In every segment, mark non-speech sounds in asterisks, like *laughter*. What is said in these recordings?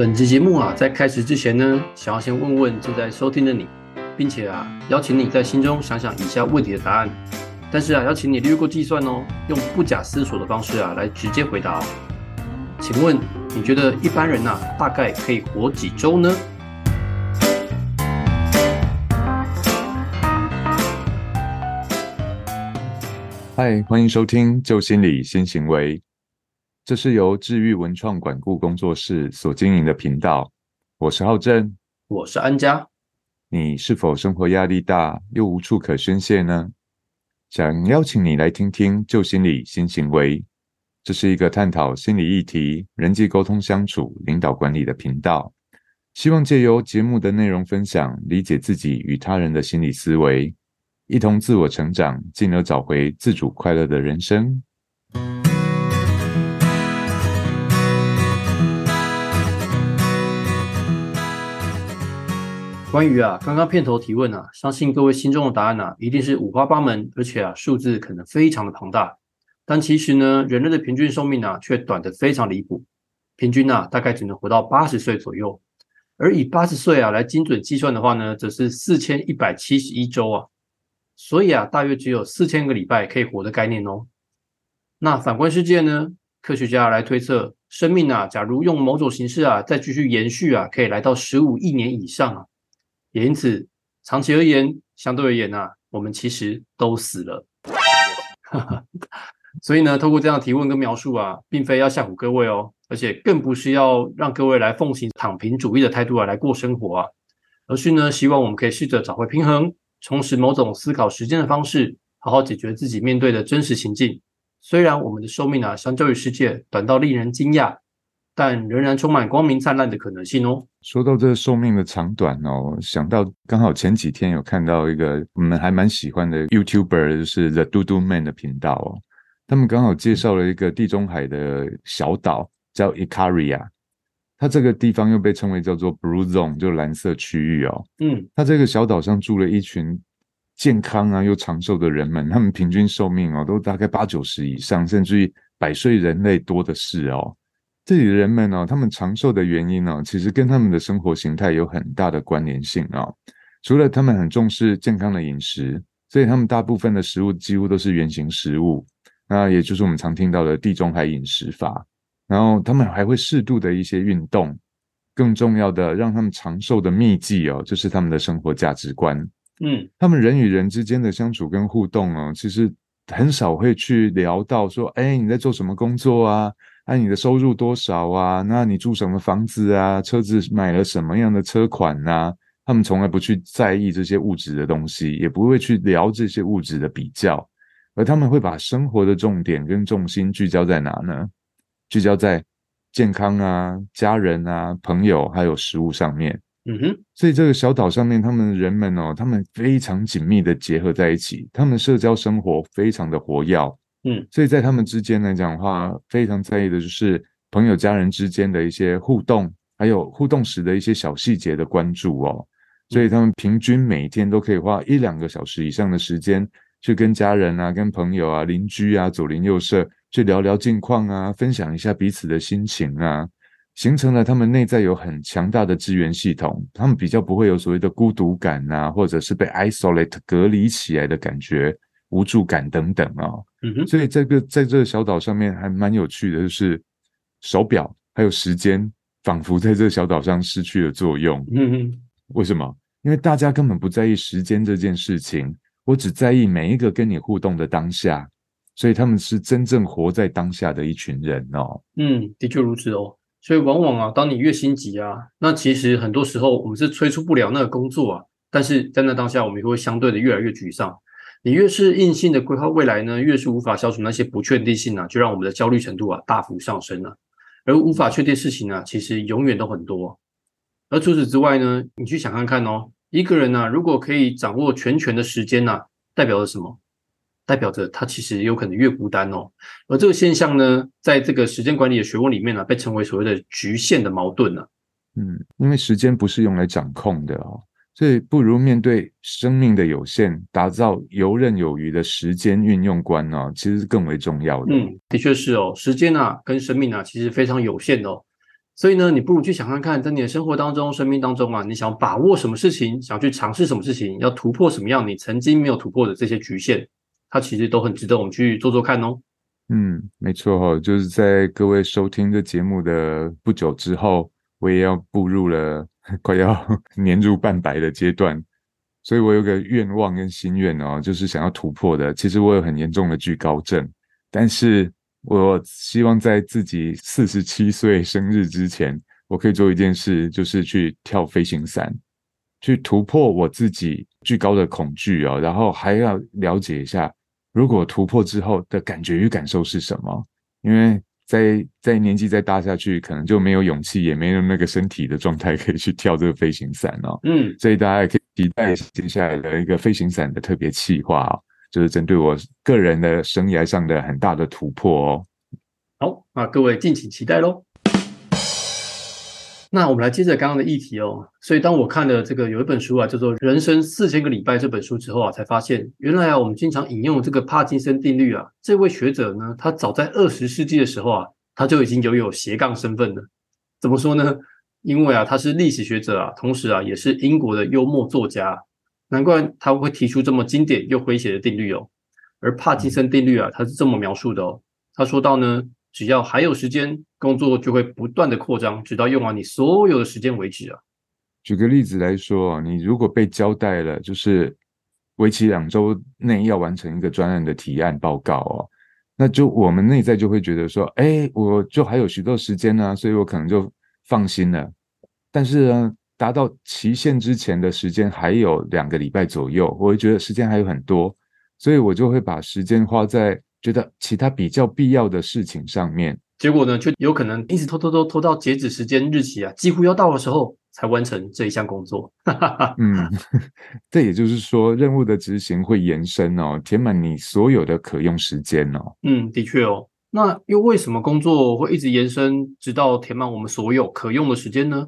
本期节目啊，在开始之前呢，想要先问问正在收听的你，并且啊，邀请你在心中想想以下问题的答案。但是啊，邀请你略过计算哦，用不假思索的方式啊，来直接回答。请问你觉得一般人呐，大概可以活几周呢？嗨，欢迎收听《旧心理新行为》，这是由治愈文创管顾工作室所经营的频道。我是浩正，我是安佳。你是否生活压力大又无处可宣泄呢？想邀请你来听听《旧心理新行为》，这是一个探讨心理议题、人际沟通相处、领导管理的频道。希望借由节目的内容分享，理解自己与他人的心理思维。一同自我成长，进而找回自主快乐的人生。关于啊，刚刚片头提问啊，相信各位心中的答案啊，一定是五花八门，而且啊，数字可能非常的庞大。但其实呢，人类的平均寿命啊，却短得非常离谱，平均啊，大概只能活到八十岁左右。而以八十岁啊来精准计算的话呢，则是四千一百七十一周啊。所以啊，大约只有四千个礼拜可以活的概念哦。那反观世界呢？科学家来推测，生命啊，假如用某种形式啊，再继续延续啊，可以来到十五亿年以上啊。也因此，长期而言，相对而言啊，我们其实都死了。*laughs* 所以呢，透过这样提问跟描述啊，并非要吓唬各位哦，而且更不是要让各位来奉行躺平主义的态度啊来过生活啊，而是呢，希望我们可以试着找回平衡。重拾某种思考时间的方式，好好解决自己面对的真实情境。虽然我们的寿命啊，相较于世界短到令人惊讶，但仍然充满光明灿烂的可能性哦。说到这寿命的长短哦，想到刚好前几天有看到一个我们还蛮喜欢的 YouTuber，就是 The Doodle Man 的频道哦，他们刚好介绍了一个地中海的小岛叫 Ikaria。它这个地方又被称为叫做 Blue Zone，就蓝色区域哦。嗯，它这个小岛上住了一群健康啊又长寿的人们，他们平均寿命哦都大概八九十以上，甚至于百岁人类多的是哦。这里的人们哦，他们长寿的原因呢，其实跟他们的生活形态有很大的关联性啊。除了他们很重视健康的饮食，所以他们大部分的食物几乎都是原形食物，那也就是我们常听到的地中海饮食法。然后他们还会适度的一些运动，更重要的让他们长寿的秘籍哦，就是他们的生活价值观。嗯，他们人与人之间的相处跟互动哦，其实很少会去聊到说，哎，你在做什么工作啊？哎，你的收入多少啊？那你住什么房子啊？车子买了什么样的车款啊？他们从来不去在意这些物质的东西，也不会去聊这些物质的比较，而他们会把生活的重点跟重心聚焦在哪呢？聚焦在健康啊、家人啊、朋友还有食物上面。嗯哼，所以这个小岛上面，他们人们哦，他们非常紧密的结合在一起，他们社交生活非常的活跃。嗯，所以在他们之间来讲的话，非常在意的就是朋友、家人之间的一些互动，还有互动时的一些小细节的关注哦。所以他们平均每天都可以花一两个小时以上的时间，去跟家人啊、跟朋友啊、邻居啊左邻右舍。去聊聊近况啊，分享一下彼此的心情啊，形成了他们内在有很强大的支援系统，他们比较不会有所谓的孤独感啊，或者是被 isolate 隔离起来的感觉、无助感等等啊。所以这个在这个小岛上面还蛮有趣的，就是手表还有时间，仿佛在这个小岛上失去了作用。嗯哼，为什么？因为大家根本不在意时间这件事情，我只在意每一个跟你互动的当下。所以他们是真正活在当下的一群人哦。嗯，的确如此哦。所以往往啊，当你越心急啊，那其实很多时候我们是催促不了那个工作啊。但是在那当下，我们也会相对的越来越沮丧。你越是硬性的规划未来呢，越是无法消除那些不确定性啊，就让我们的焦虑程度啊大幅上升了。而无法确定事情呢，其实永远都很多。而除此之外呢，你去想看看哦，一个人呢，如果可以掌握全权的时间呢，代表着什么？代表着他其实有可能越孤单哦，而这个现象呢，在这个时间管理的学问里面呢，被称为所谓的局限的矛盾呢。嗯，因为时间不是用来掌控的哦，所以不如面对生命的有限，打造游刃有余的时间运用观哦，其实是更为重要的。嗯，的确是哦，时间啊跟生命啊其实非常有限哦。所以呢，你不如去想看看，在你的生活当中、生命当中啊，你想把握什么事情，想去尝试什么事情，要突破什么样你曾经没有突破的这些局限，它其实都很值得我们去做做看哦。嗯，没错哈，就是在各位收听这节目的不久之后，我也要步入了 *laughs* 快要 *laughs* 年入半百的阶段，所以我有个愿望跟心愿哦，就是想要突破的。其实我有很严重的惧高症，但是。我希望在自己四十七岁生日之前，我可以做一件事，就是去跳飞行伞，去突破我自己巨高的恐惧哦。然后还要了解一下，如果突破之后的感觉与感受是什么？因为在在年纪再大下去，可能就没有勇气，也没有那个身体的状态可以去跳这个飞行伞哦。嗯，所以大家也可以期待接下来的一个飞行伞的特别企划哦。就是针对我个人的生涯上的很大的突破哦。好，那各位敬请期待喽。那我们来接着刚刚的议题哦。所以当我看了这个有一本书啊，叫做《人生四千个礼拜》这本书之后啊，才发现原来啊，我们经常引用这个帕金森定律啊，这位学者呢，他早在二十世纪的时候啊，他就已经拥有斜杠身份了。怎么说呢？因为啊，他是历史学者啊，同时啊，也是英国的幽默作家。难怪他会提出这么经典又诙谐的定律哦。而帕金森定律啊，他是这么描述的哦。他说到呢，只要还有时间，工作就会不断的扩张，直到用完你所有的时间为止啊。举个例子来说你如果被交代了，就是为期两周内要完成一个专案的提案报告哦，那就我们内在就会觉得说，哎，我就还有许多时间呢，所以我可能就放心了。但是呢？达到期限之前的时间还有两个礼拜左右，我会觉得时间还有很多，所以我就会把时间花在觉得其他比较必要的事情上面。结果呢，就有可能一直拖拖拖拖到截止时间日期啊，几乎要到的时候才完成这一项工作。*laughs* 嗯，*laughs* 这也就是说，任务的执行会延伸哦，填满你所有的可用时间哦。嗯，的确哦。那又为什么工作会一直延伸，直到填满我们所有可用的时间呢？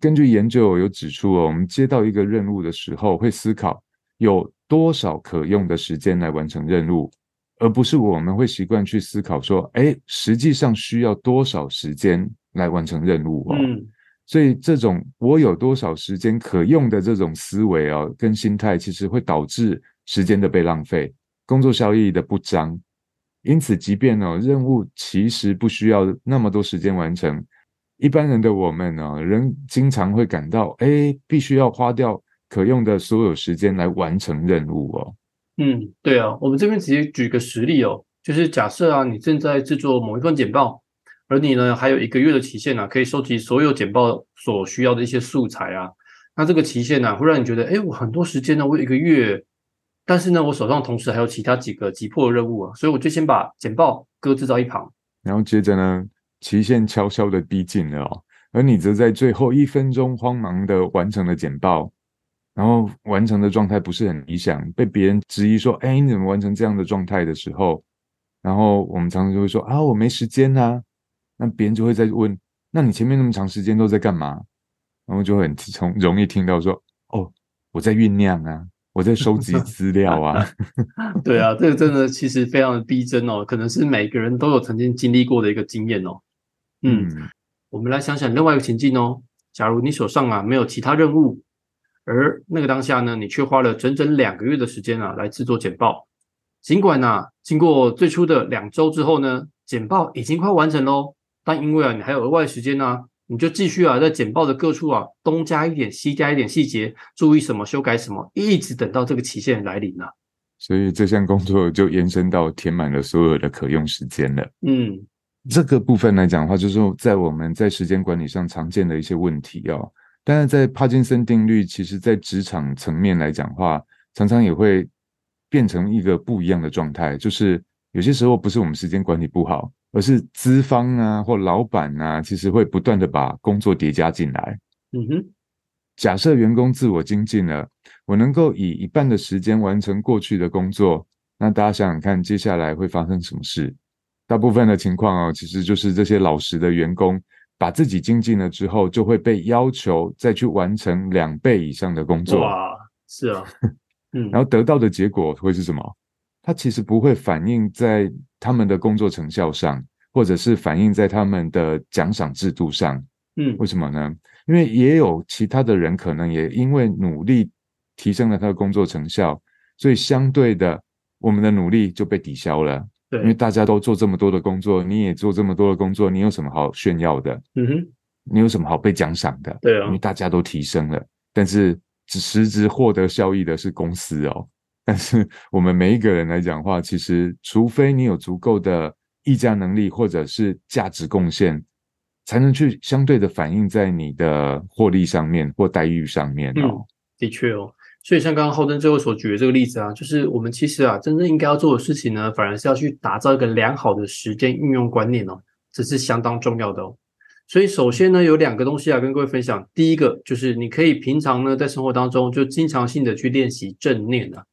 根据研究有指出哦，我们接到一个任务的时候，会思考有多少可用的时间来完成任务，而不是我们会习惯去思考说，哎，实际上需要多少时间来完成任务哦。嗯，所以这种我有多少时间可用的这种思维哦，跟心态，其实会导致时间的被浪费，工作效益的不彰。因此，即便哦任务其实不需要那么多时间完成。一般人的我们呢，仍经常会感到，哎，必须要花掉可用的所有时间来完成任务哦。嗯，对啊，我们这边直接举个实例哦，就是假设啊，你正在制作某一份简报，而你呢还有一个月的期限呢，可以收集所有简报所需要的一些素材啊。那这个期限呢，会让你觉得，哎，我很多时间呢，我有一个月，但是呢，我手上同时还有其他几个急迫的任务啊，所以我就先把简报搁置到一旁，然后接着呢。期限悄悄的逼近了哦，而你则在最后一分钟慌忙的完成了简报，然后完成的状态不是很理想，被别人质疑说：“哎，你怎么完成这样的状态的时候？”然后我们常常就会说：“啊，我没时间呐。”那别人就会在问：“那你前面那么长时间都在干嘛？”然后就很从容易听到说：“哦，我在酝酿啊，我在收集资料啊。*laughs* ” *laughs* 对啊，这个真的其实非常的逼真哦，可能是每个人都有曾经经历过的一个经验哦。嗯，我们来想想另外一个情境哦。假如你手上啊没有其他任务，而那个当下呢，你却花了整整两个月的时间啊来制作简报。尽管呢，经过最初的两周之后呢，简报已经快完成喽，但因为啊你还有额外时间呢，你就继续啊在简报的各处啊东加一点西加一点细节，注意什么修改什么，一直等到这个期限来临了。所以这项工作就延伸到填满了所有的可用时间了。嗯。这个部分来讲的话，就是在我们在时间管理上常见的一些问题哦。但是在帕金森定律，其实在职场层面来讲的话，常常也会变成一个不一样的状态，就是有些时候不是我们时间管理不好，而是资方啊或老板啊，其实会不断的把工作叠加进来。嗯哼，假设员工自我精进了，我能够以一半的时间完成过去的工作，那大家想想看，接下来会发生什么事？大部分的情况哦，其实就是这些老实的员工把自己精进了之后，就会被要求再去完成两倍以上的工作。哇，是啊，*laughs* 嗯，然后得到的结果会是什么？它其实不会反映在他们的工作成效上，或者是反映在他们的奖赏制度上。嗯为什么呢？因为也有其他的人可能也因为努力提升了他的工作成效，所以相对的，我们的努力就被抵消了。因为，大家都做这么多的工作，你也做这么多的工作，你有什么好炫耀的？嗯哼，你有什么好被奖赏的？对啊因为大家都提升了，但是只实质获得效益的是公司哦。*laughs* 但是我们每一个人来讲的话，其实除非你有足够的议价能力或者是价值贡献，才能去相对的反映在你的获利上面或待遇上面嗯哦。，的确哦。所以像刚刚浩登最后所举的这个例子啊，就是我们其实啊，真正应该要做的事情呢，反而是要去打造一个良好的时间运用观念哦，这是相当重要的哦。所以首先呢，有两个东西啊，跟各位分享。第一个就是你可以平常呢，在生活当中就经常性的去练习正念啊。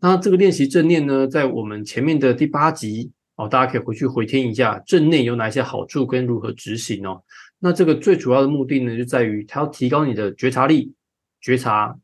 那这个练习正念呢，在我们前面的第八集哦，大家可以回去回听一下正念有哪些好处跟如何执行哦。那这个最主要的目的呢，就在于它要提高你的觉察力，觉察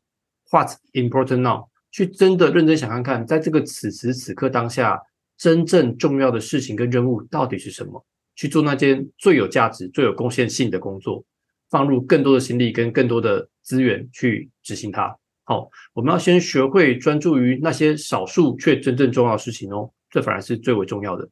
what's important now，去真的认真想看看，在这个此时此刻当下，真正重要的事情跟任务到底是什么，去做那件最有价值、最有贡献性的工作，放入更多的心力跟更多的资源去执行它。好，我们要先学会专注于那些少数却真正重要的事情哦，这反而是最为重要的。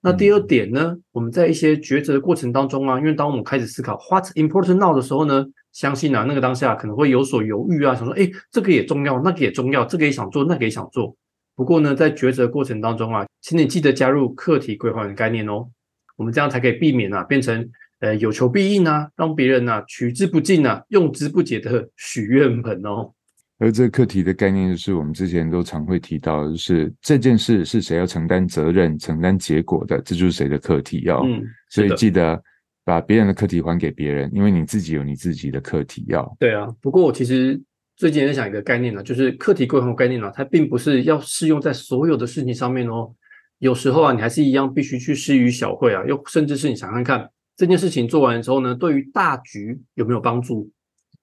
那第二点呢，我们在一些抉择的过程当中啊，因为当我们开始思考 what's important now 的时候呢，相信啊，那个当下可能会有所犹豫啊，想说，哎，这个也重要，那个也重要，这个也想做，那个也想做。不过呢，在抉择过程当中啊，请你记得加入课题规划的概念哦，我们这样才可以避免啊，变成呃有求必应啊，让别人啊取之不尽啊，用之不竭的 *laughs* 许愿盆哦。而这个课题的概念，就是我们之前都常会提到，就是这件事是谁要承担责任、承担结果的，这就是谁的课题哦。嗯，所以记得把别人的课题还给别人，因为你自己有你自己的课题要。对啊，不过我其实最近也在想一个概念呢，就是课题规划概念呢，它并不是要适用在所有的事情上面哦。有时候啊，你还是一样必须去施于小惠啊，又甚至是你想看看这件事情做完之后呢，对于大局有没有帮助？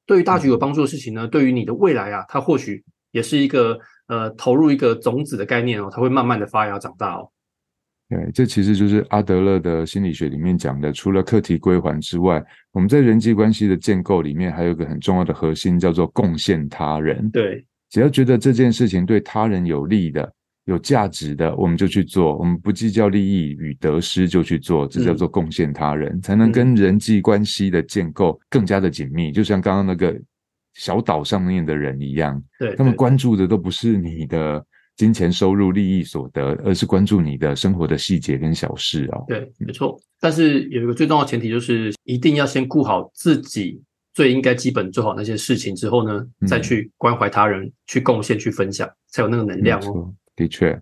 对于大局有帮助的事情呢，对于你的未来啊，它或许也是一个呃投入一个种子的概念哦，它会慢慢的发芽长大哦。对，这其实就是阿德勒的心理学里面讲的，除了课题归还之外，我们在人际关系的建构里面还有一个很重要的核心，叫做贡献他人。对，只要觉得这件事情对他人有利的、有价值的，我们就去做。我们不计较利益与得失就去做，这叫做贡献他人，才能跟人际关系的建构更加的紧密。就像刚刚那个小岛上面的人一样，对，他们对关注的都不是你的金钱收入、利益所得，而是关注你的生活的细节跟小事哦。对，没错。但是有一个最重要的前提，就是一定要先顾好自己最应该基本做好那些事情之后呢，嗯再去关怀他人、去贡献、去分享，才有那个能量哦。的确。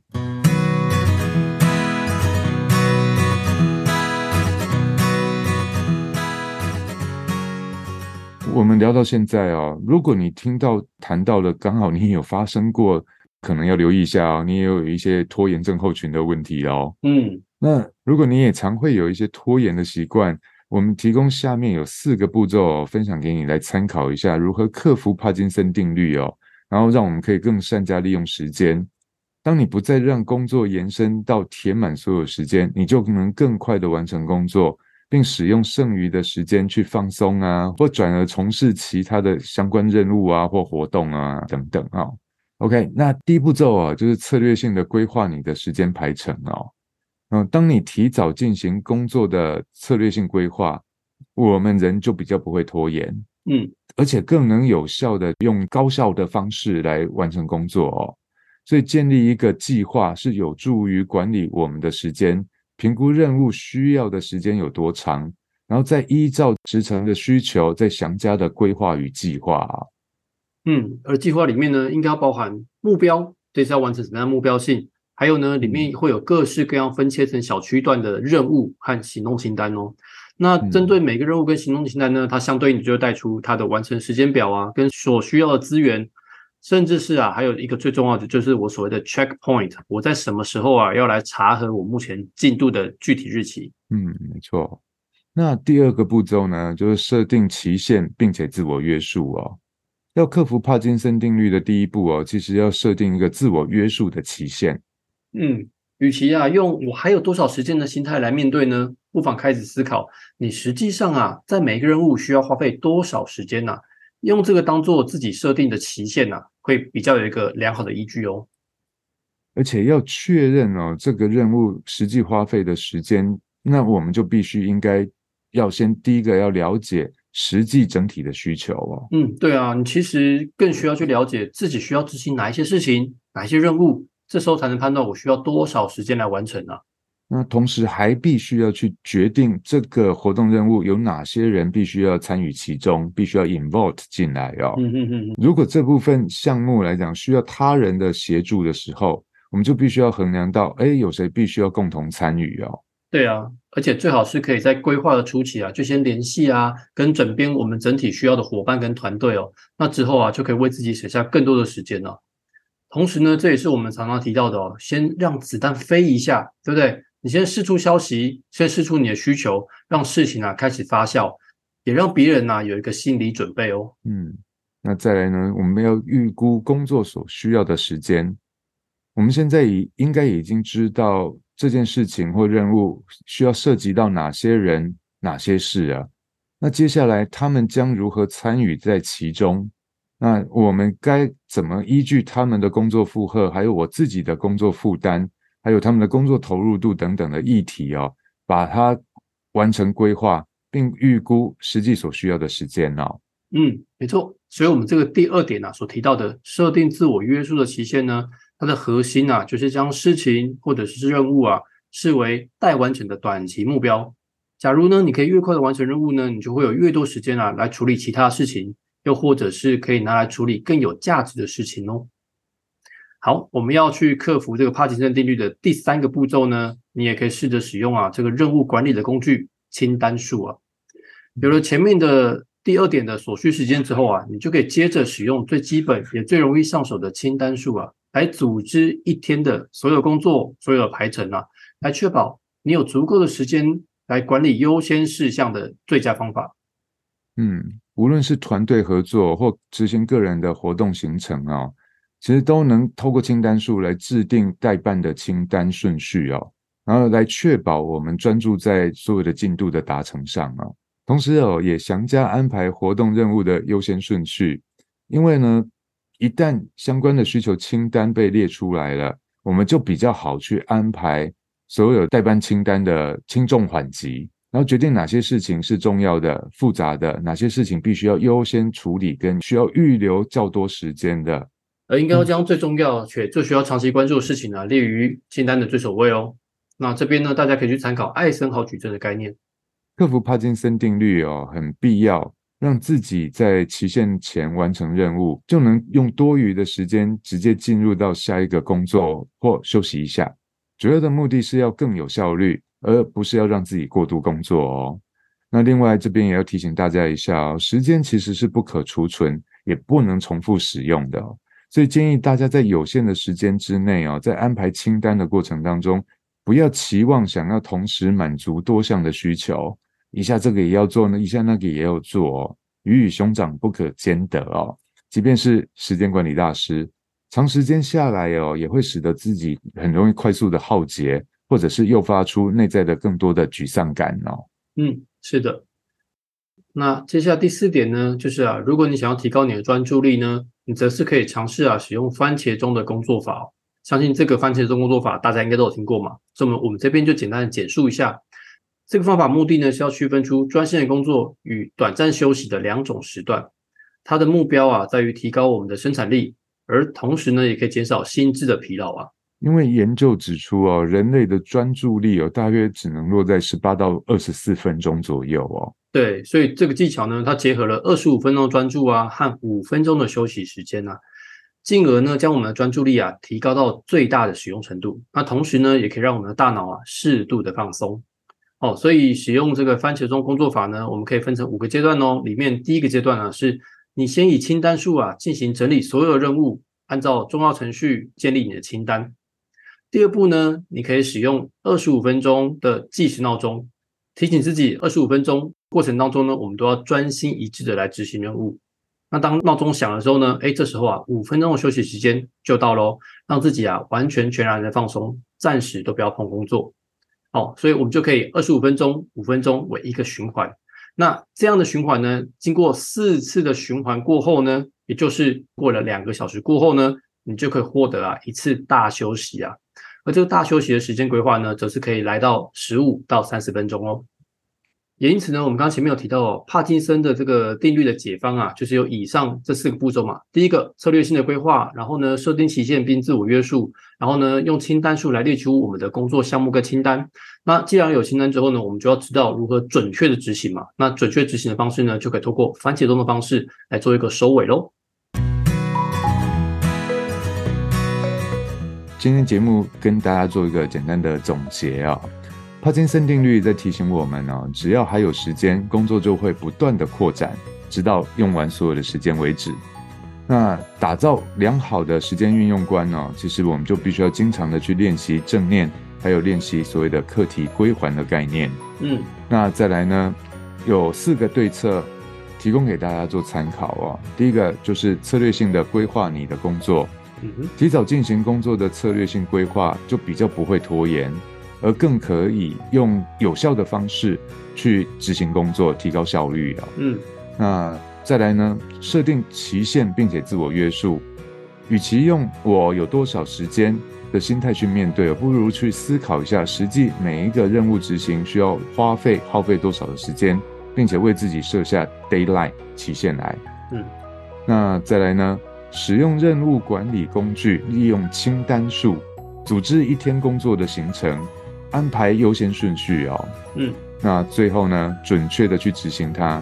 我们聊到现在哦，如果你听到谈到了，刚好你也有发生过，可能要留意一下哦，你也有一些拖延症候群的问题哦。嗯，那如果你也常会有一些拖延的习惯，我们提供下面有四个步骤、哦、分享给你来参考一下，如何克服帕金森定律哦，然后让我们可以更善加利用时间。当你不再让工作延伸到填满所有时间，你就能更快的完成工作，并使用剩余的时间去放松啊，或转而从事其他的相关任务啊或活动啊等等啊、哦。OK，那第一步骤啊，就是策略性的规划你的时间排程哦。嗯，当你提早进行工作的策略性规划，我们人就比较不会拖延，嗯，而且更能有效的用高效的方式来完成工作哦。所以建立一个计划是有助于管理我们的时间，评估任务需要的时间有多长，然后再依照职程的需求，再详加的规划与计划啊。嗯，而计划里面呢，应该要包含目标，这是要完成什么样的目标性，还有呢，里面会有各式各样分切成小区段的任务和行动清单哦。那针对每个任务跟行动清单呢，它相对应就会带出它的完成时间表啊，跟所需要的资源，甚至是啊，还有一个最重要的就是我所谓的 checkpoint，我在什么时候啊要来查核我目前进度的具体日期。嗯，没错。那第二个步骤呢，就是设定期限，并且自我约束哦。要克服帕金森定律的第一步哦，其实要设定一个自我约束的期限。嗯，与其啊用我还有多少时间的心态来面对呢，不妨开始思考，你实际上啊，在每一个任务需要花费多少时间呢？用这个当做自己设定的期限呢，会比较有一个良好的依据哦。而且要确认哦，这个任务实际花费的时间，那我们就必须应该要先第一个要了解实际整体的需求哦。嗯，对啊，你其实更需要去了解自己需要执行哪一些事情，哪一些任务，这时候才能判断我需要多少时间来完成啊。那同时还必须要去决定这个活动任务有哪些人必须要参与其中，必须要 involve 进来哦。嗯嗯嗯。如果这部分项目来讲需要他人的协助的时候，我们就必须要衡量到，哎，有谁必须要共同参与哦。对啊，而且最好是可以在规划的初期啊，就先联系啊，跟整编我们整体需要的伙伴跟团队哦。那之后啊，就可以为自己省下更多的时间了。同时呢，这也是我们常常提到的哦，先让子弹飞一下，对不对？你先试出消息，先试出你的需求，让事情啊开始发酵，也让别人呢有一个心理准备哦。嗯，那再来呢，我们要预估工作所需要的时间。我们现在已应该已经知道这件事情或任务需要涉及到哪些人、哪些事啊？那接下来他们将如何参与在其中？那我们该怎么依据他们的工作负荷，还有我自己的工作负担？还有他们的工作投入度等等的议题哦，把它完成规划，并预估实际所需要的时间哦。嗯，没错。所以，我们这个第二点呢，所提到的设定自我约束的期限呢，它的核心啊，就是将事情或者是任务啊，视为待完成的短期目标。假如呢，你可以越快的完成任务呢，你就会有越多时间啊，来处理其他事情，又或者是可以拿来处理更有价值的事情哦。好，我们要去克服这个帕金森定律的第三个步骤呢，你也可以试着使用啊这个任务管理的工具清单术啊。有了前面的第二点的所需时间之后啊，你就可以接着使用最基本也最容易上手的清单术啊，来组织一天的所有工作、所有的排程啊，来确保你有足够的时间来管理优先事项的最佳方法。嗯，无论是团队合作或执行个人的活动行程啊。其实都能透过清单数来制定代办的清单顺序哦，然后来确保我们专注在所有的进度的达成上啊。同时哦，也详加安排活动任务的优先顺序，因为呢，一旦相关的需求清单被列出来了，我们就比较好去安排所有代办清单的轻重缓急，然后决定哪些事情是重要的、复杂的，哪些事情必须要优先处理，跟需要预留较多时间的。而应该要将最重要且最需要长期关注的事情呢列于清单的最首位哦。那这边呢，大家可以去参考艾森豪矩阵的概念，克服帕金森定律哦，很必要，让自己在期限前完成任务，就能用多余的时间直接进入到下一个工作或休息一下。主要的目的是要更有效率，而不是要让自己过度工作哦。那另外这边也要提醒大家一下哦，时间其实是不可储存，也不能重复使用的。所以建议大家在有限的时间之内啊，在安排清单的过程当中，不要期望想要同时满足多项的需求，一下这个也要做呢，一下那个也要做，鱼与熊掌不可兼得哦。即便是时间管理大师，长时间下来哦，也会使得自己很容易快速的耗竭，或者是诱发出内在的更多的沮丧感哦。嗯，是的。那接下来第四点呢，就是啊，如果你想要提高你的专注力呢，你则是可以尝试啊，使用番茄钟的工作法哦。相信这个番茄钟工作法大家应该都有听过嘛，所以我们我们这边就简单的简述一下。这个方法目的呢是要区分出专心的工作与短暂休息的两种时段。它的目标啊，在于提高我们的生产力，而同时呢，也可以减少心智的疲劳啊。因为研究指出哦，人类的专注力哦，大约只能落在十八到二十四分钟左右哦。对，所以这个技巧呢，它结合了二十五分钟专注啊和五分钟的休息时间啊，进而呢将我们的专注力啊提高到最大的使用程度。那同时呢，也可以让我们的大脑啊适度的放松。哦，所以使用这个番茄钟工作法呢，我们可以分成五个阶段哦。里面第一个阶段呢，是你先以清单数啊进行整理所有任务，按照重要程序建立你的清单。第二步呢，你可以使用二十五分钟的计时闹钟，提醒自己二十五分钟。过程当中呢，我们都要专心一致的来执行任务。那当闹钟响的时候呢，哎，这时候啊，五分钟的休息时间就到喽，让自己啊完全全然的放松，暂时都不要碰工作。哦，所以我们就可以二十五分钟、五分钟为一个循环。那这样的循环呢，经过四次的循环过后呢，也就是过了两个小时过后呢，你就可以获得啊一次大休息啊。而这个大休息的时间规划呢，则是可以来到十五到三十分钟哦。也因此呢，我们刚刚前面有提到帕金森的这个定律的解方啊，就是有以上这四个步骤嘛。第一个策略性的规划，然后呢设定期限并自我约束，然后呢用清单数来列出我们的工作项目跟清单。那既然有清单之后呢，我们就要知道如何准确的执行嘛。那准确执行的方式呢，就可以通过番茄钟的方式来做一个收尾喽。今天节目跟大家做一个简单的总结啊。帕金森定律在提醒我们呢，只要还有时间，工作就会不断的扩展，直到用完所有的时间为止。那打造良好的时间运用观呢，其实我们就必须要经常的去练习正念，还有练习所谓的课题归还的概念。嗯，那再来呢，有四个对策提供给大家做参考哦。第一个就是策略性的规划你的工作，提早进行工作的策略性规划，就比较不会拖延。而更可以用有效的方式去执行工作，提高效率啊。嗯，那再来呢？设定期限，并且自我约束。与其用我有多少时间的心态去面对，不如去思考一下，实际每一个任务执行需要花费耗费多少的时间，并且为自己设下 d a y l i n e 期限来。嗯，那再来呢？使用任务管理工具，利用清单数，组织一天工作的行程。安排优先顺序哦，嗯，那最后呢，准确的去执行它，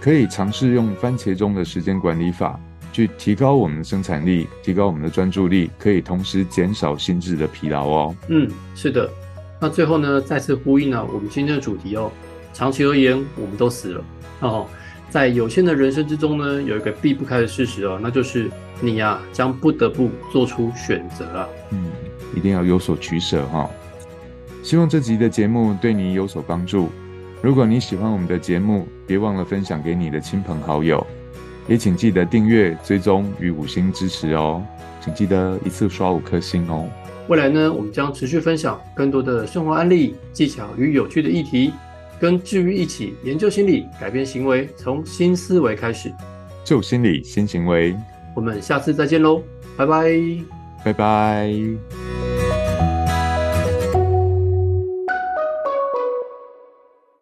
可以尝试用番茄钟的时间管理法，去提高我们的生产力，提高我们的专注力，可以同时减少心智的疲劳哦。嗯，是的。那最后呢，再次呼应了我们今天的主题哦。长期而言，我们都死了哦。在有限的人生之中呢，有一个避不开的事实哦，那就是你呀，将不得不做出选择啊。嗯，一定要有所取舍哈。希望这集的节目对你有所帮助。如果你喜欢我们的节目，别忘了分享给你的亲朋好友，也请记得订阅、追踪与五星支持哦。请记得一次刷五颗星哦。未来呢，我们将持续分享更多的生活案例、技巧与有趣的议题，跟治愈一起研究心理，改变行为，从新思维开始，旧心理新行为。我们下次再见喽，拜拜，拜拜。